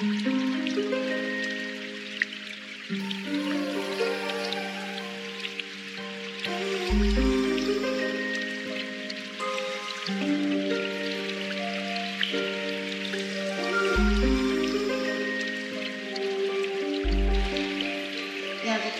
Viens avec.